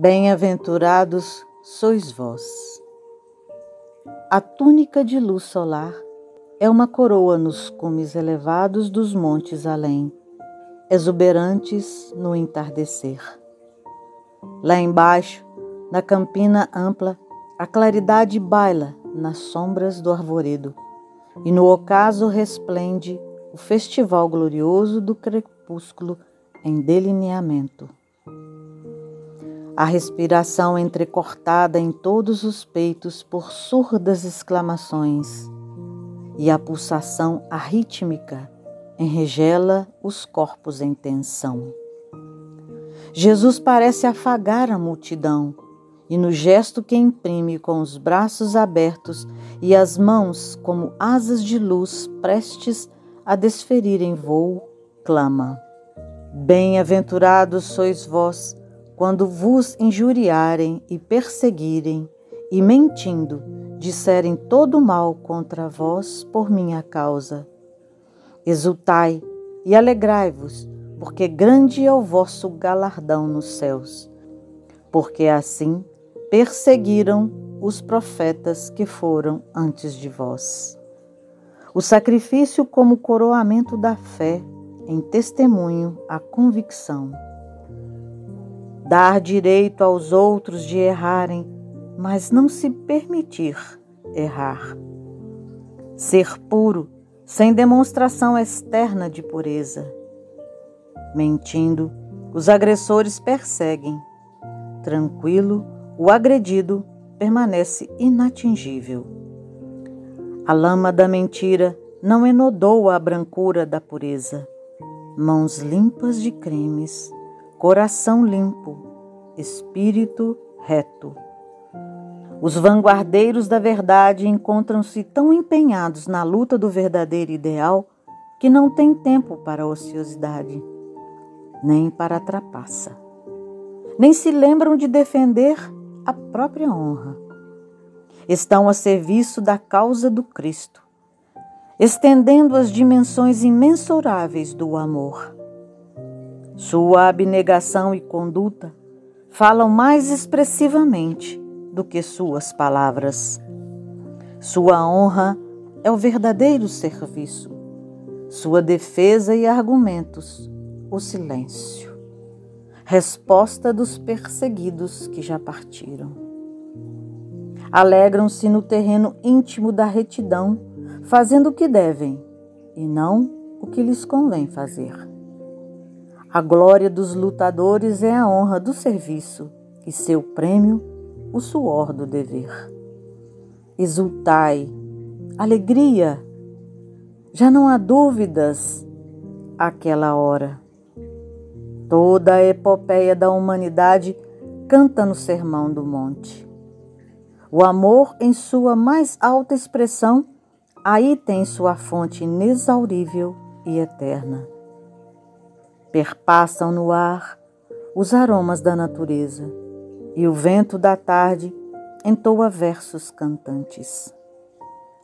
Bem-aventurados sois vós. A túnica de luz solar é uma coroa nos cumes elevados dos montes além, exuberantes no entardecer. Lá embaixo, na campina ampla, a claridade baila nas sombras do arvoredo, e no ocaso resplende o festival glorioso do crepúsculo em delineamento a respiração entrecortada em todos os peitos por surdas exclamações, e a pulsação arrítmica enregela os corpos em tensão. Jesus parece afagar a multidão, e no gesto que imprime com os braços abertos e as mãos como asas de luz prestes a desferir em voo, clama: Bem-aventurados sois vós quando vos injuriarem e perseguirem, e mentindo, disserem todo mal contra vós por minha causa. Exultai e alegrai-vos, porque grande é o vosso galardão nos céus. Porque assim perseguiram os profetas que foram antes de vós. O sacrifício como coroamento da fé, em testemunho à convicção dar direito aos outros de errarem, mas não se permitir errar. Ser puro, sem demonstração externa de pureza. Mentindo, os agressores perseguem. Tranquilo, o agredido permanece inatingível. A lama da mentira não enodou a brancura da pureza. Mãos limpas de crimes coração limpo, espírito reto. Os vanguardeiros da verdade encontram-se tão empenhados na luta do verdadeiro ideal que não têm tempo para a ociosidade, nem para a trapaça. Nem se lembram de defender a própria honra. Estão a serviço da causa do Cristo, estendendo as dimensões imensuráveis do amor sua abnegação e conduta falam mais expressivamente do que suas palavras. Sua honra é o verdadeiro serviço, sua defesa e argumentos, o silêncio. Resposta dos perseguidos que já partiram. Alegram-se no terreno íntimo da retidão, fazendo o que devem e não o que lhes convém fazer. A glória dos lutadores é a honra do serviço e seu prêmio o suor do dever. Exultai, alegria, já não há dúvidas aquela hora. Toda a epopeia da humanidade canta no Sermão do Monte. O amor, em sua mais alta expressão, aí tem sua fonte inexaurível e eterna perpassam no ar os aromas da natureza, e o vento da tarde entoa versos cantantes.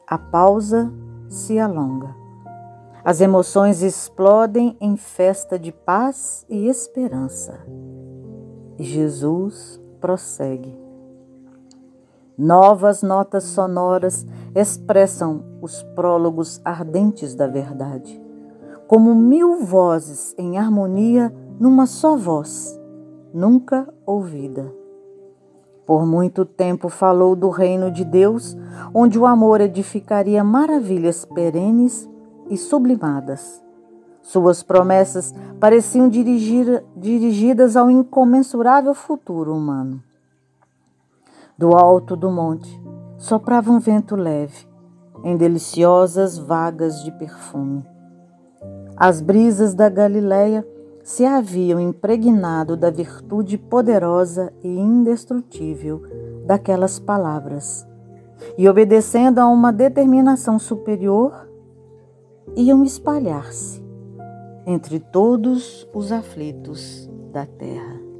A pausa se alonga. As emoções explodem em festa de paz e esperança. E Jesus prossegue. Novas notas sonoras expressam os prólogos ardentes da verdade como mil vozes em harmonia numa só voz, nunca ouvida. Por muito tempo falou do reino de Deus, onde o amor edificaria maravilhas perenes e sublimadas. Suas promessas pareciam dirigir, dirigidas ao incomensurável futuro humano. Do alto do monte soprava um vento leve, em deliciosas vagas de perfume. As brisas da Galileia se haviam impregnado da virtude poderosa e indestrutível daquelas palavras, e obedecendo a uma determinação superior, iam espalhar-se entre todos os aflitos da terra.